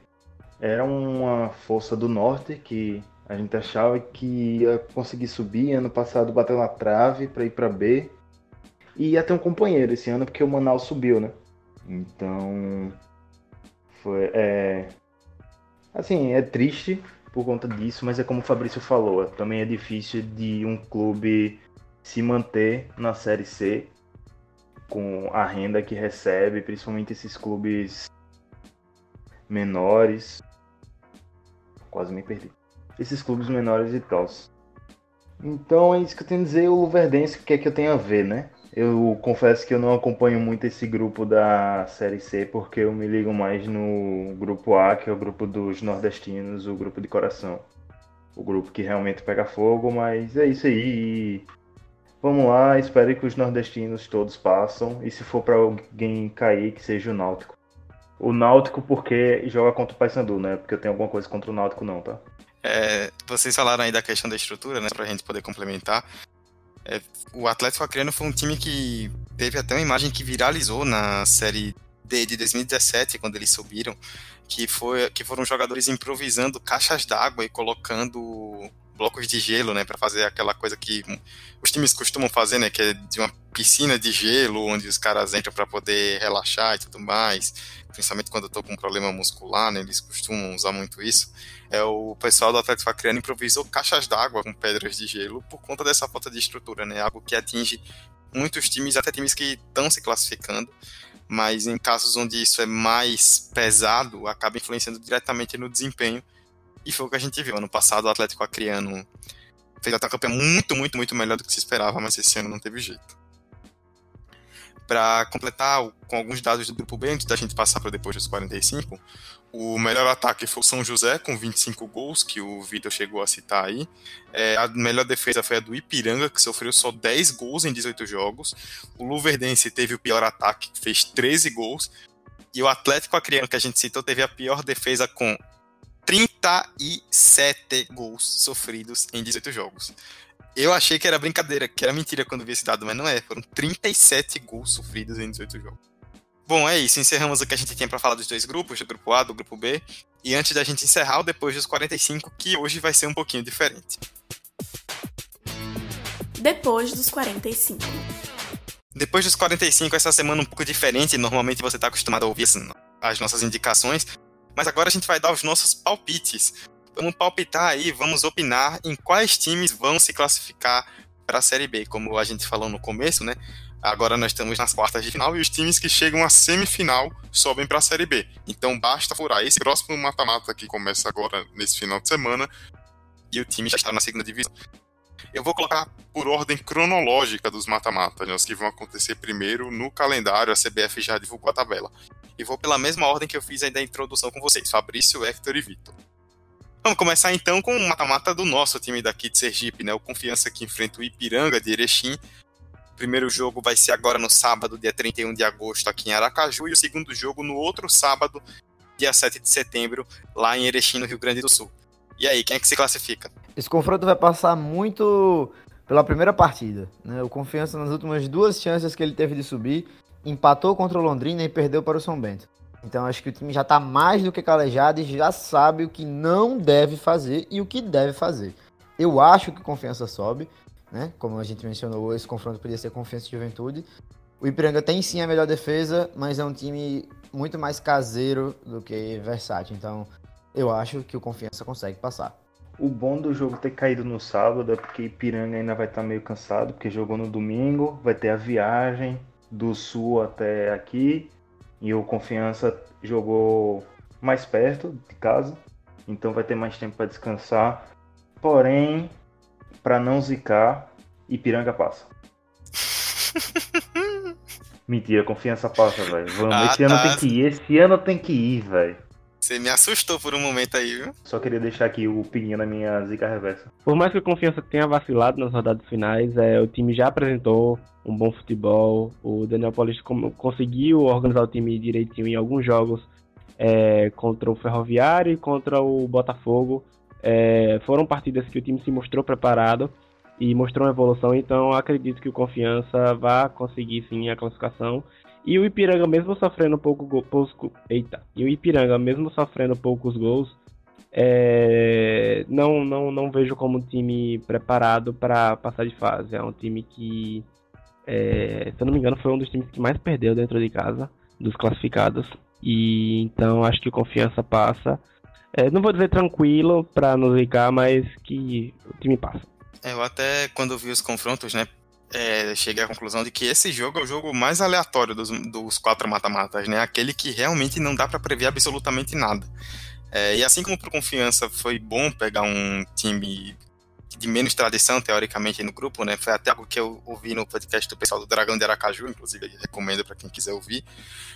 era uma força do norte que a gente achava que ia conseguir subir. Ano passado bateu na trave para ir para B. E ia ter um companheiro esse ano, porque o Manaus subiu, né? Então. Foi. É... Assim, é triste por conta disso, mas é como o Fabrício falou, também é difícil de um clube se manter na Série C com a renda que recebe, principalmente esses clubes menores. Quase me perdi. Esses clubes menores e tal. Então é isso que eu tenho a dizer. O Luverdense, o que é que eu tenho a ver, né? Eu confesso que eu não acompanho muito esse grupo da Série C, porque eu me ligo mais no grupo A, que é o grupo dos nordestinos, o grupo de coração. O grupo que realmente pega fogo, mas é isso aí. Vamos lá, espero que os nordestinos todos passam. E se for para alguém cair, que seja o Náutico. O Náutico porque joga contra o Paysandu, né? Porque eu tenho alguma coisa contra o Náutico não, tá? É, vocês falaram aí da questão da estrutura, né? Pra gente poder complementar. É, o Atlético Acreano foi um time que teve até uma imagem que viralizou na série D de 2017, quando eles subiram, que, foi, que foram jogadores improvisando caixas d'água e colocando blocos de gelo, né, para fazer aquela coisa que os times costumam fazer, né, que é de uma piscina de gelo onde os caras entram para poder relaxar e tudo mais, principalmente quando eu tô com um problema muscular, né, eles costumam usar muito isso. É o pessoal do Atlético Acreano improvisou caixas d'água com pedras de gelo por conta dessa falta de estrutura, né, algo que atinge muitos times, até times que estão se classificando, mas em casos onde isso é mais pesado, acaba influenciando diretamente no desempenho e foi o que a gente viu. Ano passado o Atlético Acreano fez até uma campanha muito, muito, muito melhor do que se esperava, mas esse ano não teve jeito. Para completar com alguns dados do grupo B, antes da gente passar para depois dos 45, o melhor ataque foi o São José, com 25 gols, que o Vitor chegou a citar aí. É, a melhor defesa foi a do Ipiranga, que sofreu só 10 gols em 18 jogos. O Luverdense teve o pior ataque, que fez 13 gols. E o Atlético Acreano, que a gente citou, teve a pior defesa com 37 gols sofridos em 18 jogos. Eu achei que era brincadeira, que era mentira quando vi esse dado, mas não é. Foram 37 gols sofridos em 18 jogos. Bom, é isso. Encerramos o que a gente tinha para falar dos dois grupos, do grupo A, do grupo B. E antes da gente encerrar, o depois dos 45, que hoje vai ser um pouquinho diferente. Depois dos 45. Depois dos 45, essa semana um pouco diferente. Normalmente você está acostumado a ouvir as nossas indicações, mas agora a gente vai dar os nossos palpites. Vamos palpitar aí, vamos opinar em quais times vão se classificar para a Série B. Como a gente falou no começo, né? Agora nós estamos nas quartas de final e os times que chegam à semifinal sobem para a Série B. Então basta furar esse próximo mata-mata que começa agora nesse final de semana e o time já está na segunda divisão. Eu vou colocar por ordem cronológica dos mata-matas, né, os que vão acontecer primeiro no calendário, a CBF já divulgou a tabela. E vou pela mesma ordem que eu fiz aí da introdução com vocês, Fabrício, Hector e Vitor. Vamos começar então com o mata-mata do nosso time daqui de Sergipe, né? O Confiança que enfrenta o Ipiranga de Erechim. O primeiro jogo vai ser agora no sábado, dia 31 de agosto, aqui em Aracaju, e o segundo jogo no outro sábado, dia 7 de setembro, lá em Erechim, no Rio Grande do Sul. E aí, quem é que se classifica? Esse confronto vai passar muito pela primeira partida. Né? O Confiança, nas últimas duas chances que ele teve de subir, empatou contra o Londrina e perdeu para o São Bento. Então acho que o time já está mais do que calejado e já sabe o que não deve fazer e o que deve fazer. Eu acho que confiança sobe, né? Como a gente mencionou, esse confronto podia ser confiança e juventude. O Ipiranga tem sim a melhor defesa, mas é um time muito mais caseiro do que versátil. Então eu acho que o Confiança consegue passar. O bom do jogo ter caído no sábado é porque Ipiranga ainda vai estar meio cansado, porque jogou no domingo, vai ter a viagem do sul até aqui, e o Confiança jogou mais perto de casa, então vai ter mais tempo para descansar. Porém, para não zicar, Ipiranga passa. Mentira, confiança passa, velho. Vamos, Ah, esse ano tá. tem que ir, esse ano tem que ir, velho. Você me assustou por um momento aí, viu? Só queria deixar aqui o pininho na minha zica reversa. Por mais que o Confiança tenha vacilado nas rodadas finais, é, o time já apresentou um bom futebol. O Daniel Paulista conseguiu organizar o time direitinho em alguns jogos é, contra o Ferroviário e contra o Botafogo. É, foram partidas que o time se mostrou preparado e mostrou uma evolução, então acredito que o Confiança vai conseguir sim a classificação. E o Ipiranga, mesmo sofrendo pouco go- poucos, eita, e o Ipiranga, mesmo sofrendo poucos gols, é, não, não, não vejo como um time preparado para passar de fase. É um time que, é, se eu não me engano, foi um dos times que mais perdeu dentro de casa, dos classificados. E então acho que o confiança passa. É, não vou dizer tranquilo para não zicar, mas que o time passa. É, Eu até, quando vi os confrontos, né, é, cheguei à conclusão de que esse jogo é o jogo mais aleatório dos, dos quatro mata-matas, né? Aquele que realmente não dá para prever absolutamente nada. É, e assim como pro Confiança foi bom pegar um time de menos tradição, teoricamente, no grupo, né? Foi até algo que eu ouvi no podcast do pessoal do Dragão de Aracaju, inclusive recomendo para quem quiser ouvir,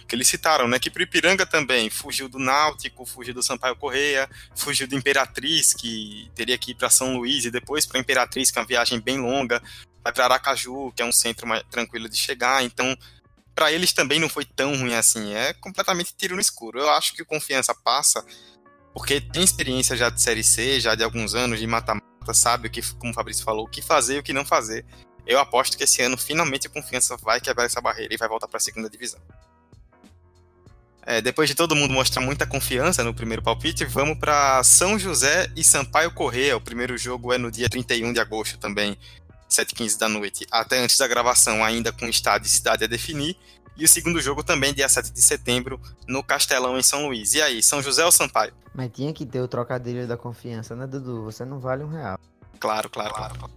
que eles citaram, né? Que pro Ipiranga também fugiu do Náutico, fugiu do Sampaio Correia, fugiu do Imperatriz, que teria que ir para São Luís, e depois para Imperatriz, que é uma viagem bem longa, vai para Aracaju, que é um centro mais tranquilo de chegar. Então, para eles também não foi tão ruim assim. É completamente tiro no escuro. Eu acho que o Confiança passa porque tem experiência já de Série C, já de alguns anos de mata-mata, sabe o que, como o Fabrício falou, o que fazer e o que não fazer. Eu aposto que esse ano finalmente a Confiança vai quebrar essa barreira e vai voltar para a segunda divisão. É, depois de todo mundo mostrar muita confiança no primeiro palpite, vamos para São José e Sampaio Corrêa. O primeiro jogo é no dia 31 de agosto também, 7h15 da noite. Até antes da gravação, ainda com estado e cidade a definir. E o segundo jogo também, dia 7 de setembro, no Castelão, em São Luís. E aí, São José ou Sampaio? Mas tinha que ter o trocadilho da confiança, né, Dudu? Você não vale um real. Claro, claro, claro.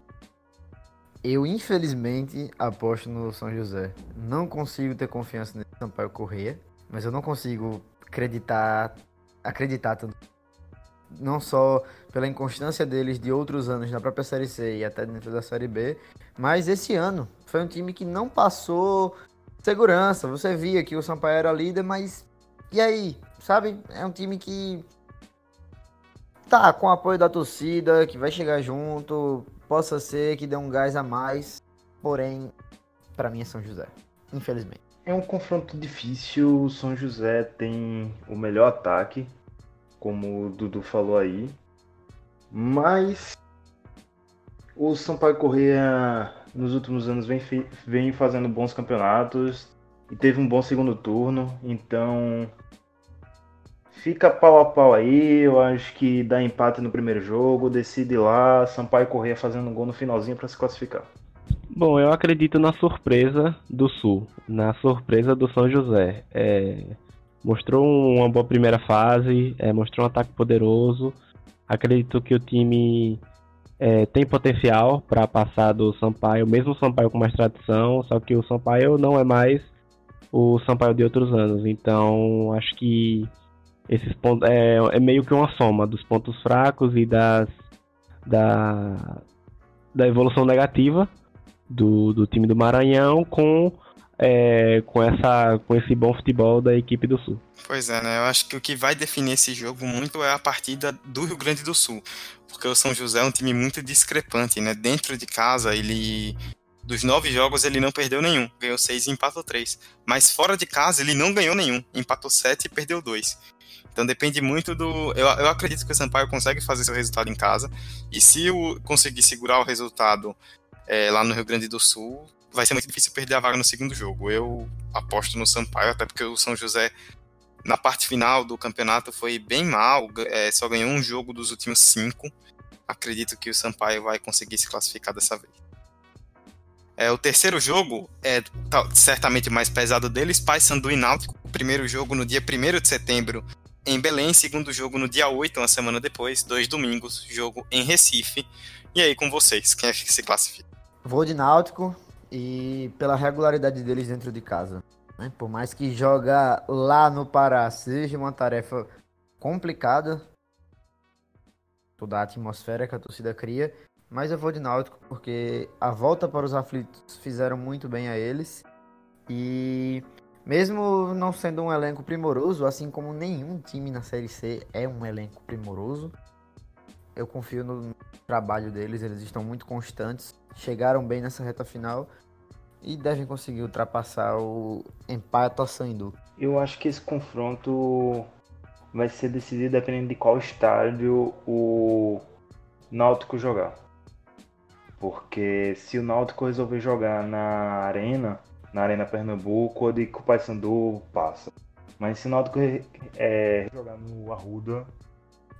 Eu, infelizmente, aposto no São José. Não consigo ter confiança nesse Sampaio Correia, mas eu não consigo acreditar, acreditar tanto. Não só pela inconstância deles de outros anos na própria Série C e até dentro da Série B, mas esse ano foi um time que não passou segurança. Você via que o Sampaio era líder, mas e aí? Sabe? É um time que tá com o apoio da torcida, que vai chegar junto, possa ser que dê um gás a mais, porém, pra mim é São José, infelizmente. É um confronto difícil. O São José tem o melhor ataque, como o Dudu falou aí. Mas o Sampaio Corrêa nos últimos anos vem, vem fazendo bons campeonatos e teve um bom segundo turno. Então fica pau a pau aí. Eu acho que dá empate no primeiro jogo, decide lá. Sampaio Corrêa fazendo um gol no finalzinho para se classificar. Bom, eu acredito na surpresa do Sul, na surpresa do São José. É, mostrou uma boa primeira fase, é, mostrou um ataque poderoso. Acredito que o time é, tem potencial para passar do Sampaio, mesmo o Sampaio com mais tradição, só que o Sampaio não é mais o Sampaio de outros anos. Então, acho que esses pontos é, é meio que uma soma dos pontos fracos e das da, da evolução negativa do, do time do Maranhão com, é, com, essa, com esse bom futebol da equipe do Sul. Pois é, né? Eu acho que o que vai definir esse jogo muito é a partida do Rio Grande do Sul. Porque o São José é um time muito discrepante, né? Dentro de casa, ele. Dos nove jogos, ele não perdeu nenhum. Ganhou seis e empatou três. Mas fora de casa, ele não ganhou nenhum. Empatou sete e perdeu dois. Então depende muito do. Eu, eu acredito que o Sampaio consegue fazer seu resultado em casa. E se o conseguir segurar o resultado é, lá no Rio Grande do Sul, vai ser muito difícil perder a vaga no segundo jogo. Eu aposto no Sampaio, até porque o São José, na parte final do campeonato, foi bem mal, é, só ganhou um jogo dos últimos cinco. Acredito que o Sampaio vai conseguir se classificar dessa vez. É, o terceiro jogo é tá, certamente mais pesado deles, Paysandu e Náutico. O primeiro jogo no dia 1 de setembro, em Belém, segundo jogo no dia 8, uma semana depois, dois domingos, jogo em Recife. E aí com vocês, quem é que se classifica? Vou de Náutico e pela regularidade deles dentro de casa. Né? Por mais que jogar lá no Pará seja uma tarefa complicada, toda a atmosfera que a torcida cria, mas eu vou de Náutico porque a volta para os aflitos fizeram muito bem a eles. E mesmo não sendo um elenco primoroso, assim como nenhum time na Série C é um elenco primoroso, eu confio no trabalho deles, eles estão muito constantes, chegaram bem nessa reta final e devem conseguir ultrapassar o empate ao Sandu. Eu acho que esse confronto vai ser decidido dependendo de qual estádio o Náutico jogar. Porque se o Náutico resolver jogar na Arena, na Arena Pernambuco, ou de Paysandu passa. Mas se o Náutico é, jogar no Arruda,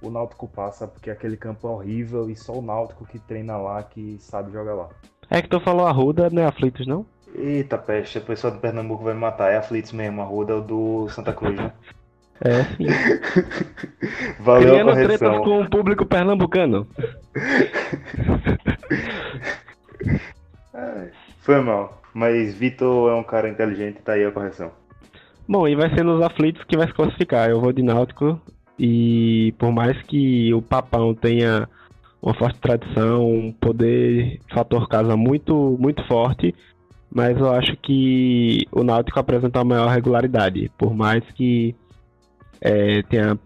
o Náutico passa porque aquele campo é horrível e só o Náutico que treina lá que sabe jogar lá. É que tu falou Arruda, não é Aflitos, não? Eita peste, a pessoa do Pernambuco vai me matar. É Aflitos mesmo, Arruda é o do Santa Cruz, né? É, sim. Valeu Criando a correção. tretas com o público pernambucano. Foi mal. Mas Vitor é um cara inteligente, tá aí a correção. Bom, e vai ser nos aflitos que vai se classificar. Eu vou de Náutico e por mais que o Papão tenha uma forte tradição, um poder fator casa muito muito forte, mas eu acho que o Náutico apresenta a maior regularidade. Por mais que é, tenha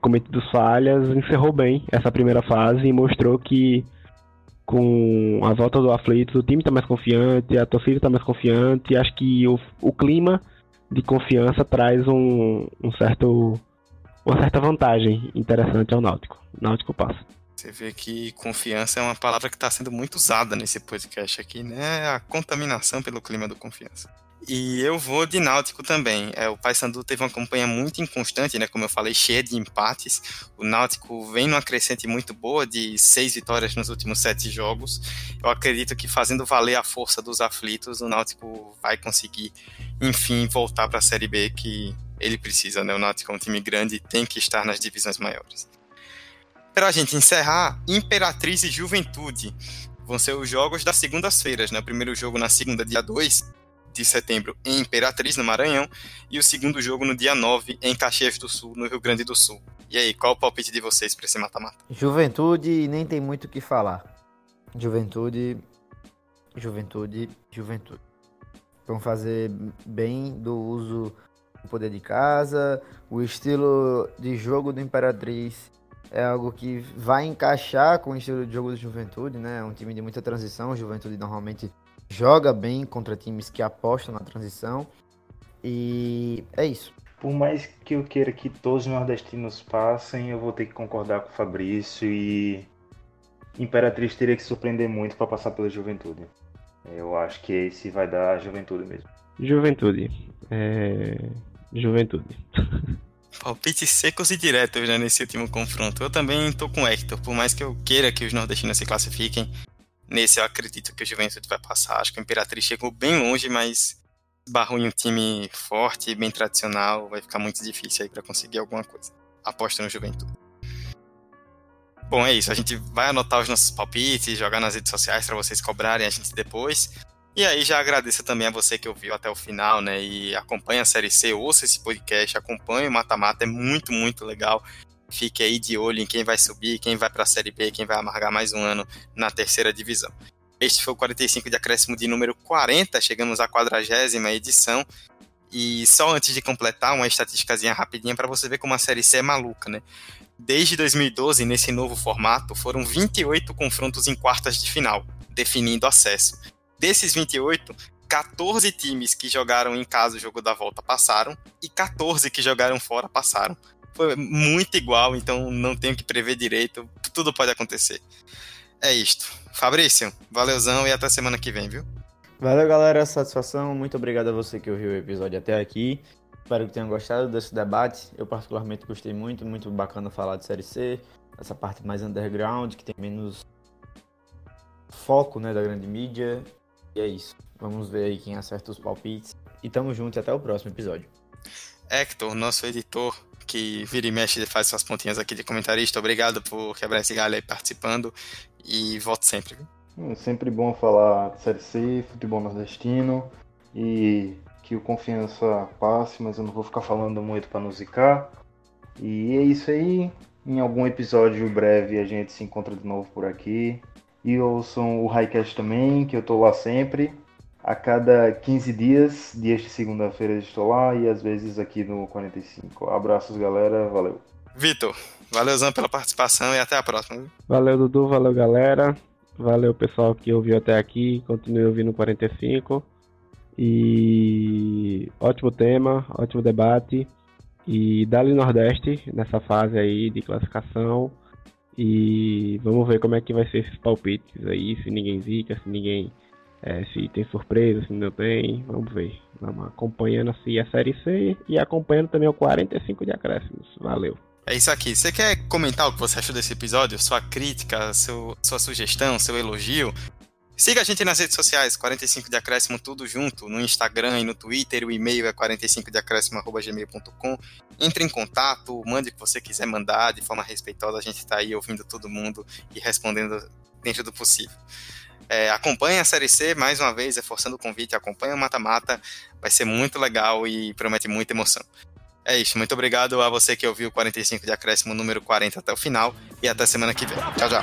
cometido falhas, encerrou bem essa primeira fase e mostrou que com a volta do Aflitos, o time está mais confiante, a torcida está mais confiante, acho que o, o clima de confiança traz um, um certo, uma certa vantagem interessante ao Náutico. Náutico passa. Você vê que confiança é uma palavra que está sendo muito usada nesse podcast aqui, né? A contaminação pelo clima do confiança. E eu vou de Náutico também. É, o Paysandu teve uma campanha muito inconstante, né? Como eu falei, cheia de empates. O Náutico vem numa crescente muito boa de seis vitórias nos últimos sete jogos. Eu acredito que fazendo valer a força dos aflitos, o Náutico vai conseguir, enfim, voltar para a Série B que ele precisa, né? O Náutico é um time grande e tem que estar nas divisões maiores. Para a gente encerrar, Imperatriz e Juventude vão ser os jogos das segundas-feiras, né? O primeiro jogo na segunda, dia 2, de setembro em Imperatriz, no Maranhão, e o segundo jogo no dia 9 em Caxias do Sul, no Rio Grande do Sul. E aí, qual o palpite de vocês para esse mata-mata? Juventude nem tem muito o que falar. Juventude, juventude, juventude. Vão fazer bem do uso poder de casa, o estilo de jogo do Imperatriz é algo que vai encaixar com o estilo de jogo do Juventude, né? É um time de muita transição, o Juventude normalmente joga bem contra times que apostam na transição. E é isso. Por mais que eu queira que todos os nordestinos passem, eu vou ter que concordar com o Fabrício e Imperatriz teria que surpreender muito para passar pela Juventude. Eu acho que esse vai dar a Juventude mesmo. Juventude. É... Juventude. Palpites secos e diretos né, nesse último confronto. Eu também tô com o Hector, por mais que eu queira que os nordestinos se classifiquem, Nesse eu acredito que o Juventude vai passar. Acho que o Imperatriz chegou bem longe, mas barrou em um time forte, bem tradicional, vai ficar muito difícil aí para conseguir alguma coisa. Aposta no Juventude. Bom, é isso. A gente vai anotar os nossos palpites, jogar nas redes sociais para vocês cobrarem a gente depois. E aí já agradeço também a você que ouviu até o final, né? E acompanha a série C, ouça esse podcast, acompanha o Mata Mata, é muito, muito legal. Fique aí de olho em quem vai subir, quem vai para a Série B, quem vai amargar mais um ano na terceira divisão. Este foi o 45 de acréscimo de número 40, chegamos à quadragésima edição. E só antes de completar, uma estatísticazinha rapidinha para você ver como a Série C é maluca, né? Desde 2012, nesse novo formato, foram 28 confrontos em quartas de final, definindo acesso. Desses 28, 14 times que jogaram em casa o jogo da volta passaram e 14 que jogaram fora passaram foi muito igual, então não tenho que prever direito, tudo pode acontecer. É isto. Fabrício, valeuzão e até semana que vem, viu? Valeu, galera, satisfação. Muito obrigado a você que ouviu o episódio até aqui. Espero que tenham gostado desse debate. Eu particularmente gostei muito, muito bacana falar de Série C, essa parte mais underground, que tem menos foco, né, da grande mídia. E é isso. Vamos ver aí quem acerta os palpites. E tamo junto e até o próximo episódio. Hector, nosso editor, que vira e mexe e faz suas pontinhas aqui de comentarista. Obrigado por quebrar esse galho aí participando e volto sempre. É sempre bom falar de Série C, futebol nordestino e que o confiança passe, mas eu não vou ficar falando muito para não zicar. E é isso aí. Em algum episódio breve a gente se encontra de novo por aqui. E ouçam o Highcast também, que eu tô lá sempre. A cada 15 dias, dias de segunda-feira estou lá e às vezes aqui no 45. Abraços, galera. Valeu. Vitor, valeuzão pela participação e até a próxima. Valeu, Dudu. Valeu, galera. Valeu, pessoal que ouviu até aqui. Continue ouvindo 45. E ótimo tema, ótimo debate. E Dali Nordeste nessa fase aí de classificação. E vamos ver como é que vai ser esses palpites aí, se ninguém zica, se ninguém. É, se tem surpresa, se não tem. Vamos ver. Vamos acompanhando assim a série C e acompanhando também o 45 de acréscimos. Valeu. É isso aqui. Você quer comentar o que você achou desse episódio? Sua crítica, seu, sua sugestão, seu elogio? Siga a gente nas redes sociais, 45 de acréscimo, tudo junto, no Instagram e no Twitter, o e-mail é 45deacréscimo.gmail.com. Entre em contato, mande o que você quiser mandar de forma respeitosa, a gente está aí ouvindo todo mundo e respondendo dentro do possível. É, acompanhe a Série C, mais uma vez, reforçando o convite, acompanhe o Mata-Mata, vai ser muito legal e promete muita emoção. É isso, muito obrigado a você que ouviu o 45 de acréscimo número 40 até o final e até semana que vem. Tchau, tchau.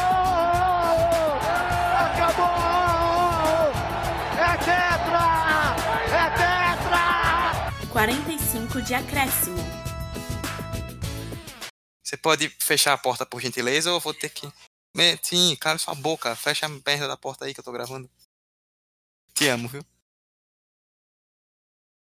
45 de acréscimo. Você pode fechar a porta por gentileza ou eu vou ter que. Sim, cala sua boca, fecha a merda da porta aí que eu tô gravando. Te amo, viu?